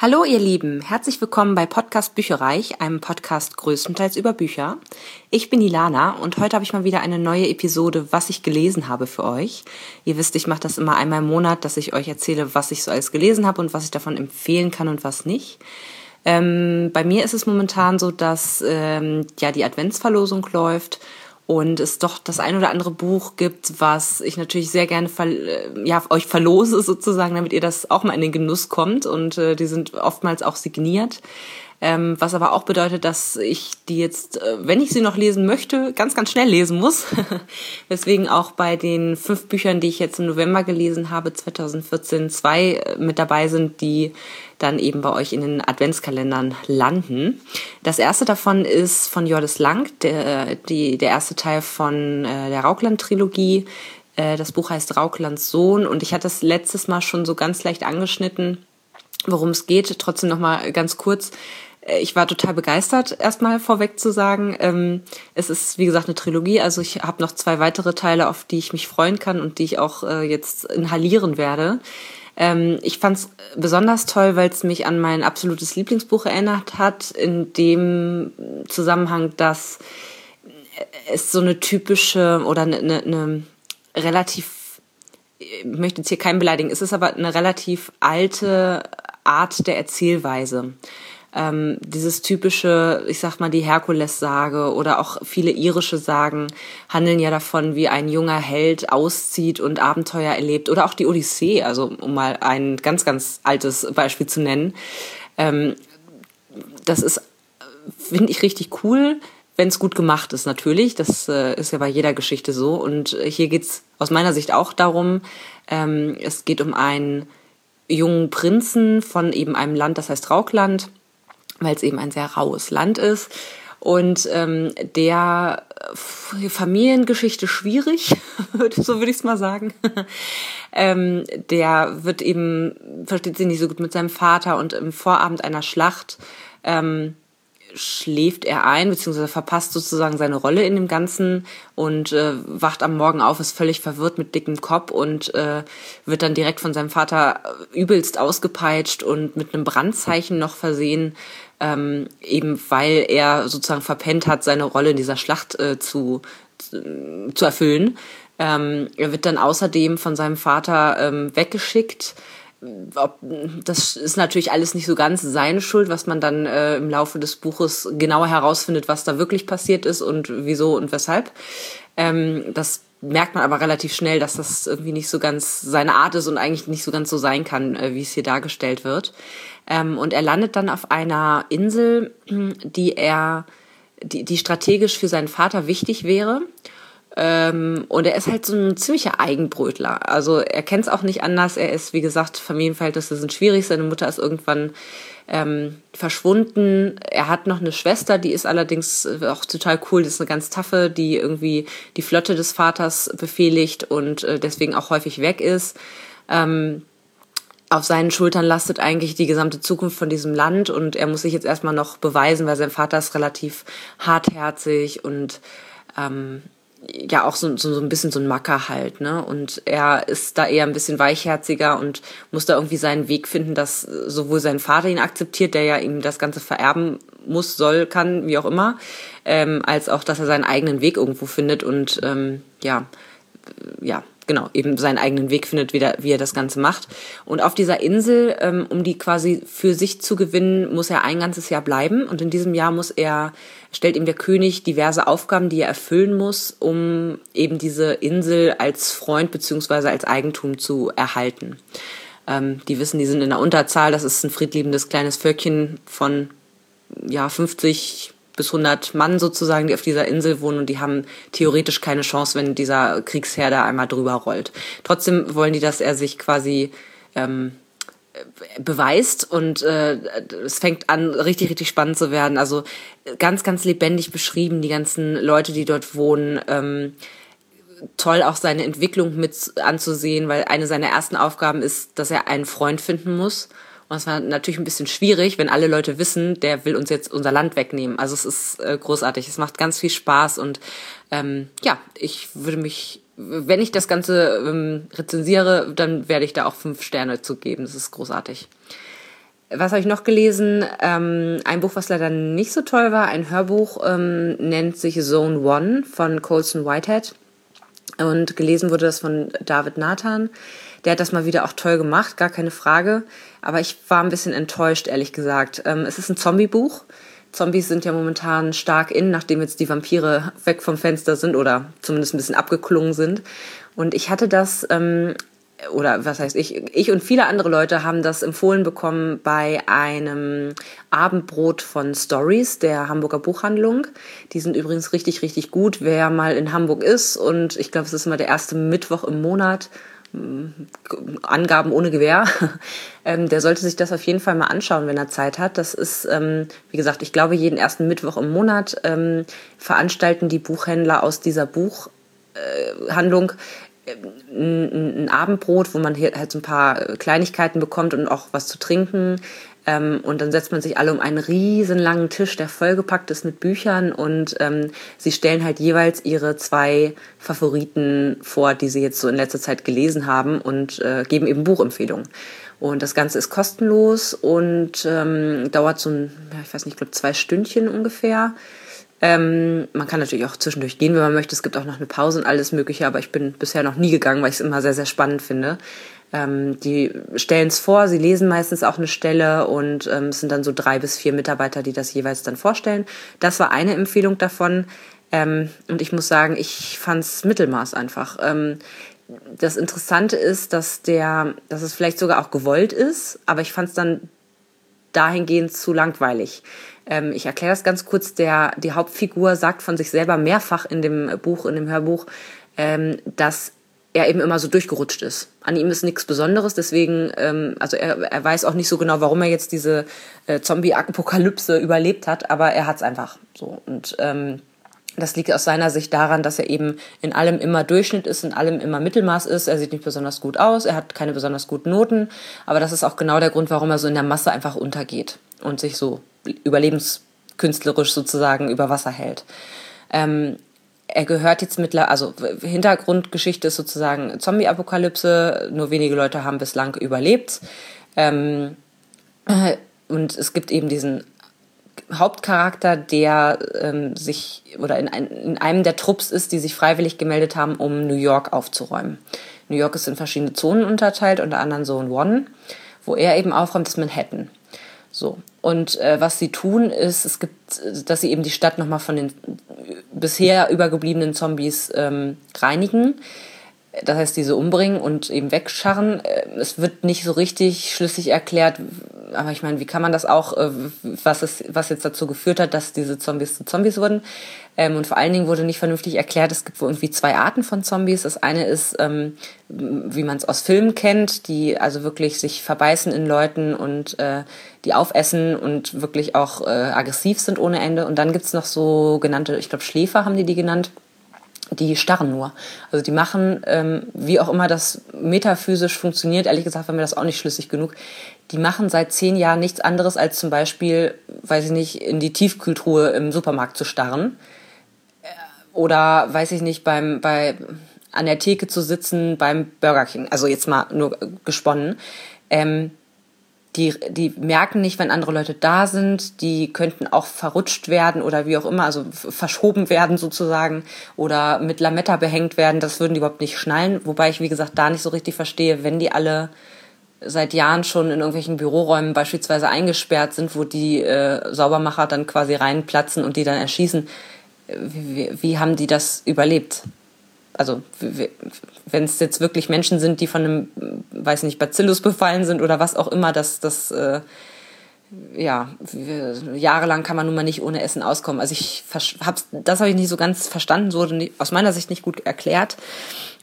Hallo ihr Lieben, herzlich willkommen bei Podcast Bücherreich, einem Podcast größtenteils über Bücher. Ich bin Ilana und heute habe ich mal wieder eine neue Episode, was ich gelesen habe für euch. Ihr wisst, ich mache das immer einmal im Monat, dass ich euch erzähle, was ich so alles gelesen habe und was ich davon empfehlen kann und was nicht. Ähm, bei mir ist es momentan so, dass ähm, ja die Adventsverlosung läuft und es doch das ein oder andere Buch gibt, was ich natürlich sehr gerne ver ja, euch verlose sozusagen, damit ihr das auch mal in den Genuss kommt und äh, die sind oftmals auch signiert. Ähm, was aber auch bedeutet, dass ich die jetzt, äh, wenn ich sie noch lesen möchte, ganz, ganz schnell lesen muss. Weswegen auch bei den fünf Büchern, die ich jetzt im November gelesen habe, 2014, zwei äh, mit dabei sind, die dann eben bei euch in den Adventskalendern landen. Das erste davon ist von Jordis Lang, der, die, der erste Teil von äh, der Raukland-Trilogie. Das Buch heißt Rauklands Sohn und ich hatte es letztes Mal schon so ganz leicht angeschnitten, worum es geht. Trotzdem noch mal ganz kurz. Äh, ich war total begeistert, erstmal vorweg zu sagen. Ähm, es ist, wie gesagt, eine Trilogie. Also ich habe noch zwei weitere Teile, auf die ich mich freuen kann und die ich auch äh, jetzt inhalieren werde. Ähm, ich fand es besonders toll, weil es mich an mein absolutes Lieblingsbuch erinnert hat, in dem Zusammenhang, dass es so eine typische oder eine, eine, eine relativ, ich möchte jetzt hier keinen beleidigen, es ist aber eine relativ alte Art der Erzählweise ähm, dieses typische, ich sag mal, die Herkules-Sage oder auch viele irische Sagen handeln ja davon, wie ein junger Held auszieht und Abenteuer erlebt. Oder auch die Odyssee, also um mal ein ganz, ganz altes Beispiel zu nennen. Ähm, das ist, finde ich, richtig cool wenn es gut gemacht ist, natürlich. Das äh, ist ja bei jeder Geschichte so. Und hier geht's aus meiner Sicht auch darum, ähm, es geht um einen jungen Prinzen von eben einem Land, das heißt Raukland, weil es eben ein sehr raues Land ist. Und ähm, der Familiengeschichte schwierig, so würde ich es mal sagen. ähm, der wird eben, versteht sich nicht so gut mit seinem Vater und im Vorabend einer Schlacht ähm, schläft er ein, beziehungsweise verpasst sozusagen seine Rolle in dem Ganzen und äh, wacht am Morgen auf, ist völlig verwirrt mit dickem Kopf und äh, wird dann direkt von seinem Vater übelst ausgepeitscht und mit einem Brandzeichen noch versehen, ähm, eben weil er sozusagen verpennt hat, seine Rolle in dieser Schlacht äh, zu, zu erfüllen. Ähm, er wird dann außerdem von seinem Vater ähm, weggeschickt. Ob, das ist natürlich alles nicht so ganz seine Schuld, was man dann äh, im Laufe des Buches genauer herausfindet, was da wirklich passiert ist und wieso und weshalb. Ähm, das merkt man aber relativ schnell, dass das irgendwie nicht so ganz seine Art ist und eigentlich nicht so ganz so sein kann, äh, wie es hier dargestellt wird. Ähm, und er landet dann auf einer Insel, die er, die, die strategisch für seinen Vater wichtig wäre. Ähm, und er ist halt so ein ziemlicher Eigenbrötler. Also er kennt es auch nicht anders. Er ist, wie gesagt, Familienverhältnisse sind schwierig. Seine Mutter ist irgendwann ähm, verschwunden. Er hat noch eine Schwester, die ist allerdings auch total cool. Das ist eine ganz taffe, die irgendwie die Flotte des Vaters befehligt und äh, deswegen auch häufig weg ist. Ähm, auf seinen Schultern lastet eigentlich die gesamte Zukunft von diesem Land und er muss sich jetzt erstmal noch beweisen, weil sein Vater ist relativ hartherzig und ähm, ja auch so, so, so ein bisschen so ein Macker halt, ne? Und er ist da eher ein bisschen weichherziger und muss da irgendwie seinen Weg finden, dass sowohl sein Vater ihn akzeptiert, der ja ihm das Ganze vererben muss, soll, kann, wie auch immer, ähm, als auch, dass er seinen eigenen Weg irgendwo findet und ähm, ja, ja, genau, eben seinen eigenen Weg findet, wie, der, wie er das Ganze macht. Und auf dieser Insel, ähm, um die quasi für sich zu gewinnen, muss er ein ganzes Jahr bleiben. Und in diesem Jahr muss er, stellt ihm der König diverse Aufgaben, die er erfüllen muss, um eben diese Insel als Freund beziehungsweise als Eigentum zu erhalten. Ähm, die wissen, die sind in der Unterzahl. Das ist ein friedliebendes kleines Völkchen von ja 50 bis 100 Mann sozusagen, die auf dieser Insel wohnen und die haben theoretisch keine Chance, wenn dieser Kriegsherr da einmal drüber rollt. Trotzdem wollen die, dass er sich quasi ähm, beweist und äh, es fängt an, richtig, richtig spannend zu werden. Also ganz, ganz lebendig beschrieben, die ganzen Leute, die dort wohnen. Ähm, toll auch seine Entwicklung mit anzusehen, weil eine seiner ersten Aufgaben ist, dass er einen Freund finden muss. Und es war natürlich ein bisschen schwierig, wenn alle Leute wissen, der will uns jetzt unser Land wegnehmen. Also es ist äh, großartig. Es macht ganz viel Spaß und ähm, ja, ich würde mich, wenn ich das Ganze ähm, rezensiere, dann werde ich da auch fünf Sterne zu geben. Das ist großartig. Was habe ich noch gelesen? Ähm, ein Buch, was leider nicht so toll war, ein Hörbuch, ähm, nennt sich Zone One von Colson Whitehead. Und gelesen wurde das von David Nathan. Der hat das mal wieder auch toll gemacht, gar keine Frage. Aber ich war ein bisschen enttäuscht, ehrlich gesagt. Ähm, es ist ein Zombie-Buch. Zombies sind ja momentan stark in, nachdem jetzt die Vampire weg vom Fenster sind oder zumindest ein bisschen abgeklungen sind. Und ich hatte das ähm, oder was heißt ich, ich und viele andere Leute haben das empfohlen bekommen bei einem Abendbrot von Stories der Hamburger Buchhandlung. Die sind übrigens richtig, richtig gut. Wer mal in Hamburg ist und ich glaube, es ist immer der erste Mittwoch im Monat, Angaben ohne Gewähr, ähm, der sollte sich das auf jeden Fall mal anschauen, wenn er Zeit hat. Das ist, ähm, wie gesagt, ich glaube, jeden ersten Mittwoch im Monat ähm, veranstalten die Buchhändler aus dieser Buchhandlung ein, ein Abendbrot, wo man hier halt so ein paar Kleinigkeiten bekommt und auch was zu trinken. Ähm, und dann setzt man sich alle um einen riesen langen Tisch, der vollgepackt ist mit Büchern und ähm, sie stellen halt jeweils ihre zwei Favoriten vor, die sie jetzt so in letzter Zeit gelesen haben und äh, geben eben Buchempfehlungen. Und das Ganze ist kostenlos und ähm, dauert so ein, ich weiß nicht, ich glaube zwei Stündchen ungefähr. Ähm, man kann natürlich auch zwischendurch gehen, wenn man möchte. Es gibt auch noch eine Pause und alles Mögliche, aber ich bin bisher noch nie gegangen, weil ich es immer sehr, sehr spannend finde. Ähm, die stellen es vor, sie lesen meistens auch eine Stelle und ähm, es sind dann so drei bis vier Mitarbeiter, die das jeweils dann vorstellen. Das war eine Empfehlung davon. Ähm, und ich muss sagen, ich fand es Mittelmaß einfach. Ähm, das Interessante ist, dass der, dass es vielleicht sogar auch gewollt ist, aber ich fand es dann dahingehend zu langweilig. Ähm, ich erkläre das ganz kurz. Der, die Hauptfigur sagt von sich selber mehrfach in dem Buch, in dem Hörbuch, ähm, dass er eben immer so durchgerutscht ist. An ihm ist nichts Besonderes, deswegen, ähm, also er, er weiß auch nicht so genau, warum er jetzt diese äh, Zombie-Apokalypse überlebt hat, aber er hat es einfach so. Und ähm, das liegt aus seiner Sicht daran, dass er eben in allem immer Durchschnitt ist, in allem immer Mittelmaß ist. Er sieht nicht besonders gut aus, er hat keine besonders guten Noten, aber das ist auch genau der Grund, warum er so in der Masse einfach untergeht und sich so überlebenskünstlerisch sozusagen über Wasser hält. Ähm, er gehört jetzt mittlerweile, also Hintergrundgeschichte ist sozusagen Zombie-Apokalypse, nur wenige Leute haben bislang überlebt. Ähm, äh, und es gibt eben diesen Hauptcharakter, der ähm, sich oder in, ein, in einem der Trupps ist, die sich freiwillig gemeldet haben, um New York aufzuräumen. New York ist in verschiedene Zonen unterteilt, unter anderem Zone One, wo er eben aufräumt, ist Manhattan. So. Und äh, was sie tun, ist, es gibt, dass sie eben die Stadt nochmal von den bisher übergebliebenen Zombies ähm, reinigen. Das heißt, diese umbringen und eben wegscharren. Äh, es wird nicht so richtig schlüssig erklärt, aber ich meine, wie kann man das auch, äh, was, es, was jetzt dazu geführt hat, dass diese Zombies zu Zombies wurden. Ähm, und vor allen Dingen wurde nicht vernünftig erklärt, es gibt wohl irgendwie zwei Arten von Zombies. Das eine ist, ähm, wie man es aus Filmen kennt, die also wirklich sich verbeißen in Leuten und äh, die aufessen und wirklich auch äh, aggressiv sind ohne Ende. Und dann gibt's noch so genannte, ich glaube Schläfer haben die die genannt die starren nur. Also die machen, ähm, wie auch immer das metaphysisch funktioniert, ehrlich gesagt war mir das auch nicht schlüssig genug, die machen seit zehn Jahren nichts anderes als zum Beispiel, weiß ich nicht, in die Tiefkühltruhe im Supermarkt zu starren. Äh, oder, weiß ich nicht, beim, bei, an der Theke zu sitzen beim Burger King. Also jetzt mal nur gesponnen. Ähm, die, die merken nicht, wenn andere Leute da sind, die könnten auch verrutscht werden oder wie auch immer, also verschoben werden sozusagen oder mit Lametta behängt werden, das würden die überhaupt nicht schnallen, wobei ich, wie gesagt, da nicht so richtig verstehe, wenn die alle seit Jahren schon in irgendwelchen Büroräumen beispielsweise eingesperrt sind, wo die äh, Saubermacher dann quasi reinplatzen und die dann erschießen. Wie, wie, wie haben die das überlebt? Also wenn es jetzt wirklich Menschen sind, die von einem, weiß nicht, Bacillus befallen sind oder was auch immer, das, das äh, ja, jahrelang kann man nun mal nicht ohne Essen auskommen. Also ich hab's, das habe ich nicht so ganz verstanden, so aus meiner Sicht nicht gut erklärt.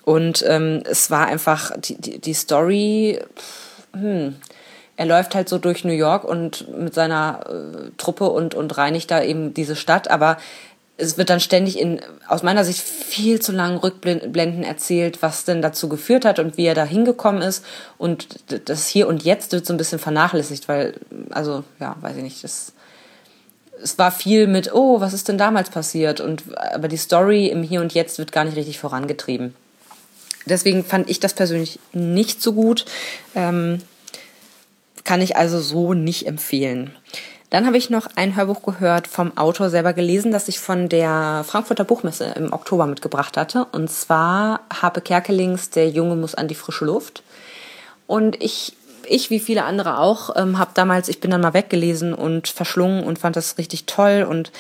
Und ähm, es war einfach die, die, die Story. Hm, er läuft halt so durch New York und mit seiner äh, Truppe und, und reinigt da eben diese Stadt, aber es wird dann ständig in, aus meiner Sicht, viel zu langen Rückblenden erzählt, was denn dazu geführt hat und wie er da hingekommen ist. Und das Hier und Jetzt wird so ein bisschen vernachlässigt, weil, also, ja, weiß ich nicht, das, es war viel mit, oh, was ist denn damals passiert? Und, aber die Story im Hier und Jetzt wird gar nicht richtig vorangetrieben. Deswegen fand ich das persönlich nicht so gut. Ähm, kann ich also so nicht empfehlen. Dann habe ich noch ein Hörbuch gehört vom Autor selber gelesen, das ich von der Frankfurter Buchmesse im Oktober mitgebracht hatte. Und zwar Harpe Kerkelings Der Junge muss an die frische Luft. Und ich, ich wie viele andere auch, ähm, habe damals, ich bin dann mal weggelesen und verschlungen und fand das richtig toll und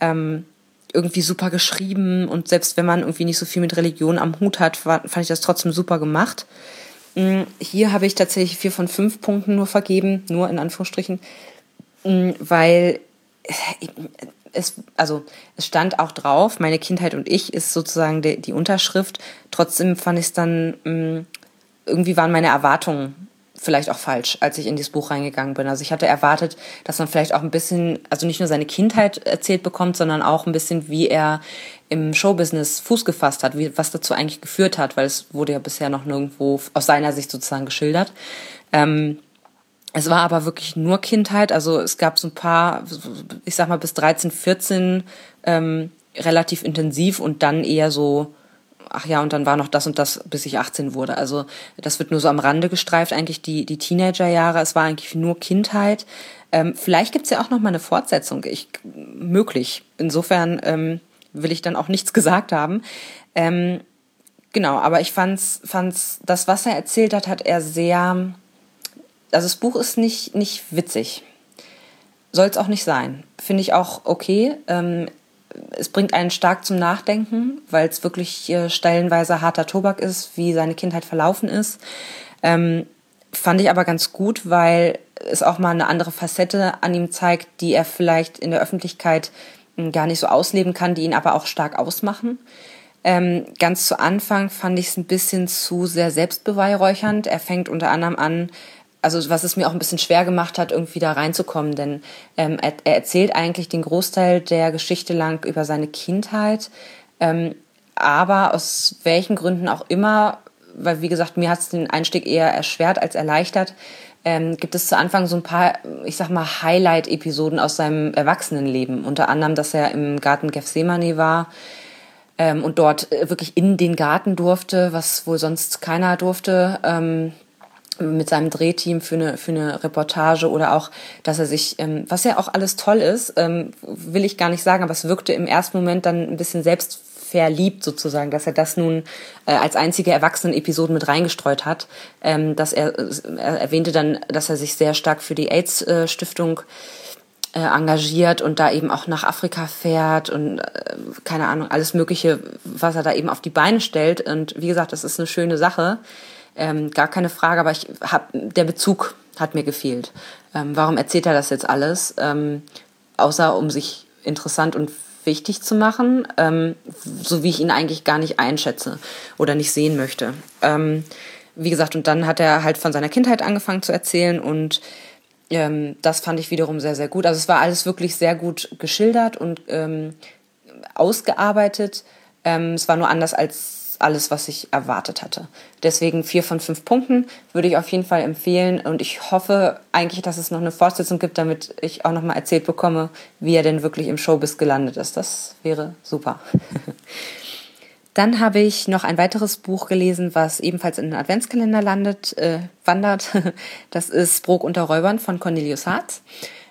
ähm, irgendwie super geschrieben. Und selbst wenn man irgendwie nicht so viel mit Religion am Hut hat, fand ich das trotzdem super gemacht. Mm, hier habe ich tatsächlich vier von fünf Punkten nur vergeben, nur in Anführungsstrichen, weil es, also es stand auch drauf, meine Kindheit und ich ist sozusagen die, die Unterschrift. Trotzdem fand ich es dann, mm, irgendwie waren meine Erwartungen vielleicht auch falsch, als ich in dieses Buch reingegangen bin. Also ich hatte erwartet, dass man vielleicht auch ein bisschen, also nicht nur seine Kindheit erzählt bekommt, sondern auch ein bisschen, wie er im Showbusiness Fuß gefasst hat, wie, was dazu eigentlich geführt hat, weil es wurde ja bisher noch nirgendwo aus seiner Sicht sozusagen geschildert. Ähm, es war aber wirklich nur Kindheit, also es gab so ein paar, ich sag mal bis 13, 14 ähm, relativ intensiv und dann eher so ach ja, und dann war noch das und das, bis ich 18 wurde. Also das wird nur so am Rande gestreift, eigentlich die, die Teenagerjahre. Es war eigentlich nur Kindheit. Ähm, vielleicht gibt's ja auch noch mal eine Fortsetzung. Ich, möglich. Insofern ähm, will ich dann auch nichts gesagt haben. Ähm, genau, aber ich fand's, fand's, das, was er erzählt hat, hat er sehr. Also das Buch ist nicht, nicht witzig. Soll es auch nicht sein. Finde ich auch okay. Ähm, es bringt einen stark zum Nachdenken, weil es wirklich äh, stellenweise harter Tobak ist, wie seine Kindheit verlaufen ist. Ähm, fand ich aber ganz gut, weil es auch mal eine andere Facette an ihm zeigt, die er vielleicht in der Öffentlichkeit hm, gar nicht so ausleben kann, die ihn aber auch stark ausmachen. Ähm, ganz zu Anfang fand ich es ein bisschen zu sehr selbstbeweihräuchernd. Er fängt unter anderem an, also was es mir auch ein bisschen schwer gemacht hat, irgendwie da reinzukommen, denn ähm, er, er, erzählt eigentlich den Großteil der Geschichte lang über seine Kindheit, ähm, aber aus welchen Gründen auch immer, weil wie gesagt, mir hat es den Einstieg eher erschwert als erleichtert, ähm, gibt es zu Anfang so ein paar, ich sag mal, Highlight-Episoden aus seinem Erwachsenenleben. Unter anderem, dass er im Garten Gethsemane war ähm, und dort äh, wirklich in den Garten durfte, was wohl sonst keiner durfte. Mit seinem Drehteam für eine, für eine Reportage oder auch, dass er sich, ähm, was ja auch alles toll ist, ähm, will ich gar nicht sagen, aber es wirkte im ersten Moment dann ein bisschen selbstverliebt sozusagen, dass er das nun äh, als einzige Erwachsenen-Episode mit reingestreut hat, ähm, dass er, er erwähnte dann, dass er sich sehr stark für die AIDS-Stiftung äh, engagiert und da eben auch nach Afrika fährt und äh, keine Ahnung, alles Mögliche, was er da eben auf die Beine stellt. Und wie gesagt, das ist eine schöne Sache ähm, gar keine Frage, aber ich hab, der Bezug hat mir gefehlt. Ähm, warum erzählt er das jetzt alles? Ähm, außer um sich interessant und wichtig zu machen, ähm, so wie ich ihn eigentlich gar nicht einschätze oder nicht sehen möchte. Ähm, wie gesagt, und dann hat er halt von seiner Kindheit angefangen zu erzählen und ähm, das fand ich wiederum sehr, sehr gut. Also es war alles wirklich sehr gut geschildert und ausgearbeitet. Es war nur anders als alles, was ich erwartet hatte. Deswegen vier von fünf Punkten würde ich auf jeden Fall empfehlen und ich hoffe eigentlich, dass es noch eine Fortsetzung gibt, damit ich auch noch mal erzählt bekomme, wie er denn wirklich im Showbiz gelandet ist. Das wäre super. Dann habe ich noch ein weiteres Buch gelesen, was ebenfalls in den Adventskalender landet, äh, wandert. Das ist Brok unter Räubern von Cornelius Hartz.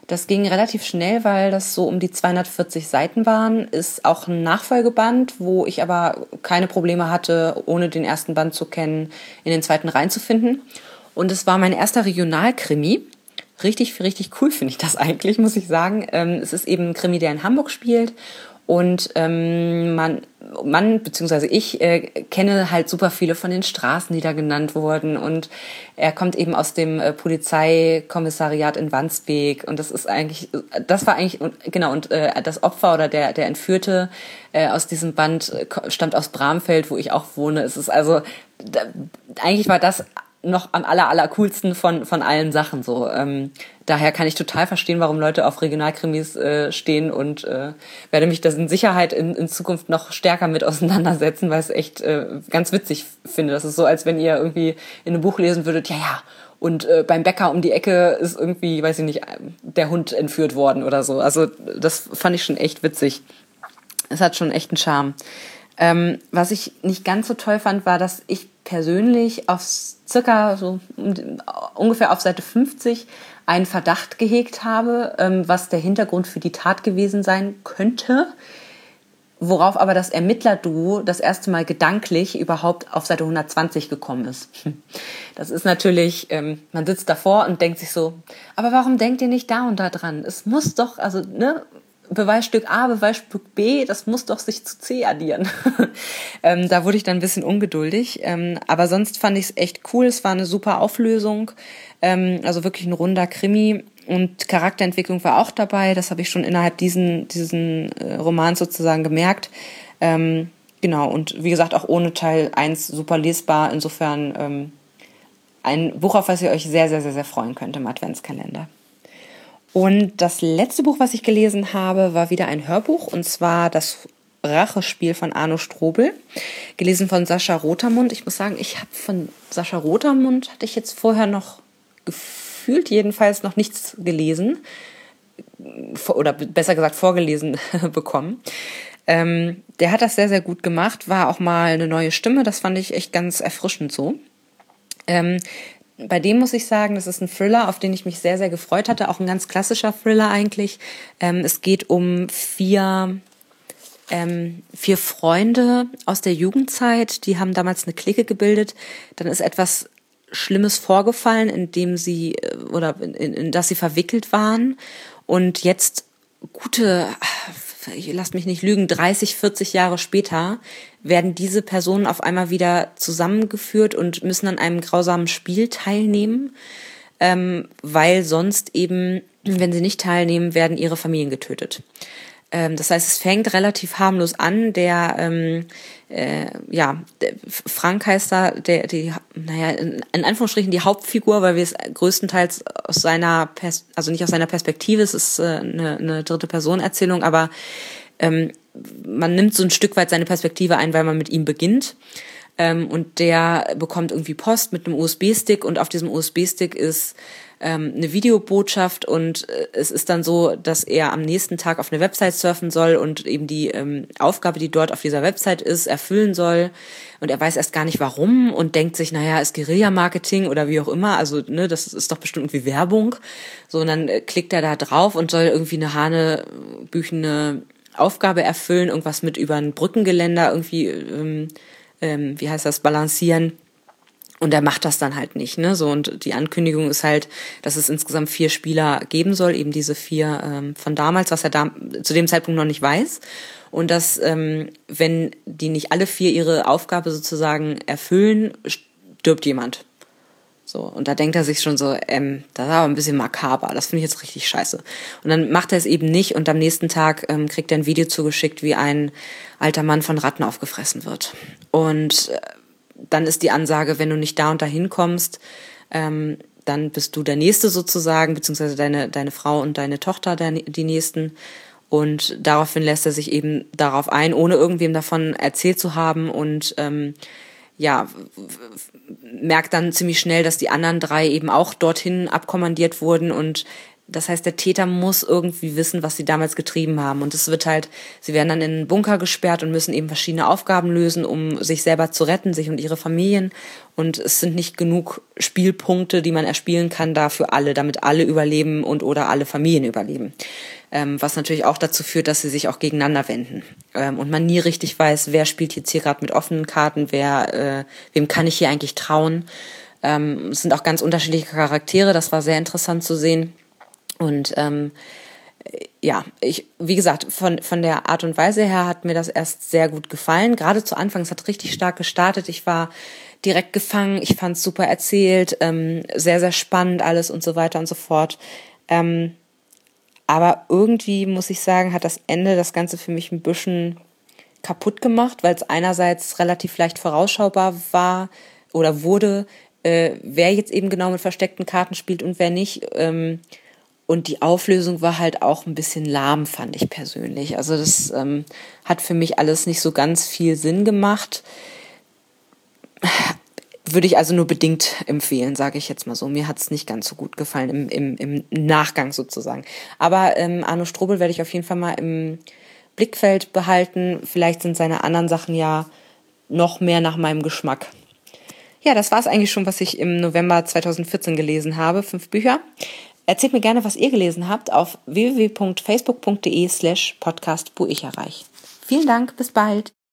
Das ging relativ schnell, weil das so um die 240 Seiten waren. Ist auch ein Nachfolgeband, wo ich aber keine Probleme hatte, ohne den ersten Band zu kennen, in den zweiten reinzufinden. Und es war mein erster Regionalkrimi. Richtig, richtig cool finde ich das eigentlich, muss ich sagen. Ähm, es ist eben ein Krimi, der in Hamburg spielt und ähm, man, man beziehungsweise ich äh, kenne halt super viele von den Straßen, die da genannt wurden. Und er kommt eben aus dem äh, Polizeikommissariat in Wandsbek. Und das ist eigentlich, das war eigentlich, genau, und äh, das Opfer oder der, der Entführte äh, aus diesem Band äh, stammt aus Bramfeld, wo ich auch wohne. Es ist also, da, eigentlich war das noch am aller, aller coolsten von, von allen Sachen so. Ähm, daher kann ich total verstehen, warum Leute auf Regionalkrimis äh, stehen und äh, werde mich das in Sicherheit in, in Zukunft noch stärker mit auseinandersetzen, weil es echt äh, ganz witzig finde. Das ist so, als wenn ihr irgendwie in einem Buch lesen würdet, ja, ja, und äh, beim Bäcker um die Ecke ist irgendwie, weiß ich nicht, der Hund entführt worden oder so. Also das fand ich schon echt witzig. Es hat schon echt einen Charme. Ähm, was ich nicht ganz so toll fand, war, dass ich persönlich auf circa so ungefähr auf Seite 50 einen Verdacht gehegt habe, ähm, was der Hintergrund für die Tat gewesen sein könnte. Worauf aber das Ermittlerduo das erste Mal gedanklich überhaupt auf Seite 120 gekommen ist. Das ist natürlich, ähm, man sitzt davor und denkt sich so, aber warum denkt ihr nicht da und da dran? Es muss doch, also, ne, Beweisstück A, Beweisstück B, das muss doch sich zu C addieren. ähm, da wurde ich dann ein bisschen ungeduldig. Ähm, aber sonst fand ich es echt cool. Es war eine super Auflösung. Ähm, also wirklich ein runder Krimi. Und Charakterentwicklung war auch dabei. Das habe ich schon innerhalb diesen, diesen äh, Romans sozusagen gemerkt. Ähm, genau, und wie gesagt, auch ohne Teil 1 super lesbar. Insofern ähm, ein Buch, auf was ihr euch sehr, sehr, sehr, sehr freuen könnt im Adventskalender. Und das letzte Buch, was ich gelesen habe, war wieder ein Hörbuch und zwar das Rachespiel von Arno Strobel, gelesen von Sascha Rotermund. Ich muss sagen, ich habe von Sascha Rotermund hatte ich jetzt vorher noch gefühlt jedenfalls noch nichts gelesen oder besser gesagt vorgelesen bekommen. Ähm, der hat das sehr, sehr gut gemacht, war auch mal eine neue Stimme, das fand ich echt ganz erfrischend so. Ähm, bei dem muss ich sagen, das ist ein Thriller, auf den ich mich sehr, sehr gefreut hatte. Auch ein ganz klassischer Thriller eigentlich. Ähm, es geht um vier, ähm, vier Freunde aus der Jugendzeit. Die haben damals eine Clique gebildet. Dann ist etwas Schlimmes vorgefallen, in dem sie äh, oder in, in das sie verwickelt waren. Und jetzt gute, lasst mich nicht lügen, 30, 40 Jahre später werden diese Personen auf einmal wieder zusammengeführt und müssen an einem grausamen Spiel teilnehmen, ähm, weil sonst eben, wenn sie nicht teilnehmen, werden ihre Familien getötet. Ähm, das heißt, es fängt relativ harmlos an. Der, ähm, äh, ja, Frank heißt da, der, die, naja, in, in Anführungsstrichen die Hauptfigur, weil wir es größtenteils aus seiner, Pers also nicht aus seiner Perspektive, es ist äh, eine, eine dritte Person Erzählung, aber ähm, man nimmt so ein Stück weit seine Perspektive ein, weil man mit ihm beginnt. Ähm, und der bekommt irgendwie Post mit einem USB-Stick und auf diesem USB-Stick ist ähm, eine Videobotschaft und äh, es ist dann so, dass er am nächsten Tag auf eine Website surfen soll und eben die ähm, Aufgabe, die dort auf dieser Website ist, erfüllen soll. Und er weiß erst gar nicht warum und denkt sich, naja, ist Guerilla-Marketing oder wie auch immer. Also, ne, das ist doch bestimmt irgendwie Werbung. So, und dann äh, klickt er da drauf und soll irgendwie eine hanebüchene Aufgabe erfüllen, irgendwas mit über ein Brückengeländer irgendwie, ähm, ähm, wie heißt das, balancieren. Und er macht das dann halt nicht, ne? So und die Ankündigung ist halt, dass es insgesamt vier Spieler geben soll, eben diese vier ähm, von damals, was er da zu dem Zeitpunkt noch nicht weiß. Und dass, ähm, wenn die nicht alle vier ihre Aufgabe sozusagen erfüllen, stirbt jemand. So, und da denkt er sich schon so, ähm, das ist aber ein bisschen makaber, das finde ich jetzt richtig scheiße. Und dann macht er es eben nicht und am nächsten Tag ähm, kriegt er ein Video zugeschickt, wie ein alter Mann von Ratten aufgefressen wird. Und äh, dann ist die Ansage, wenn du nicht da und dahin kommst, ähm, dann bist du der Nächste sozusagen, beziehungsweise deine, deine Frau und deine Tochter der, die Nächsten. Und daraufhin lässt er sich eben darauf ein, ohne irgendwem davon erzählt zu haben und ähm, ja, merkt dann ziemlich schnell, dass die anderen drei eben auch dorthin abkommandiert wurden und das heißt, der Täter muss irgendwie wissen, was sie damals getrieben haben. Und es wird halt, sie werden dann in einen Bunker gesperrt und müssen eben verschiedene Aufgaben lösen, um sich selber zu retten, sich und ihre Familien. Und es sind nicht genug Spielpunkte, die man erspielen kann, da für alle, damit alle überleben und oder alle Familien überleben ähm, was natürlich auch dazu führt, dass sie sich auch gegeneinander wenden ähm, und man nie richtig weiß, wer spielt jetzt hier gerade mit offenen Karten, wer, äh, wem kann ich hier eigentlich trauen. Ähm, es sind auch ganz unterschiedliche Charaktere, das war sehr interessant zu sehen und ähm, ja, ich, wie gesagt, von, von der Art und Weise her hat mir das erst sehr gut gefallen. Gerade zu Anfang, es hat richtig stark gestartet. Ich war direkt gefangen, ich fand es super erzählt, ähm, sehr, sehr spannend alles und so weiter und so fort. Ähm, aber irgendwie muss ich sagen, hat das Ende das Ganze für mich ein bisschen kaputt gemacht, weil es einerseits relativ leicht vorausschaubar war oder wurde, äh, wer jetzt eben genau mit versteckten Karten spielt und wer nicht. Ähm, und die Auflösung war halt auch ein bisschen lahm, fand ich persönlich. Also das ähm, hat für mich alles nicht so ganz viel Sinn gemacht würde ich also nur bedingt empfehlen, sage ich jetzt mal so. Mir hat es nicht ganz so gut gefallen im, im, im Nachgang sozusagen. Aber ähm, Arno Strobel werde ich auf jeden Fall mal im Blickfeld behalten. Vielleicht sind seine anderen Sachen ja noch mehr nach meinem Geschmack. Ja, das war es eigentlich schon, was ich im November 2014 gelesen habe. Fünf Bücher. Erzählt mir gerne, was ihr gelesen habt auf www.facebook.de slash podcast Vielen Dank, bis bald.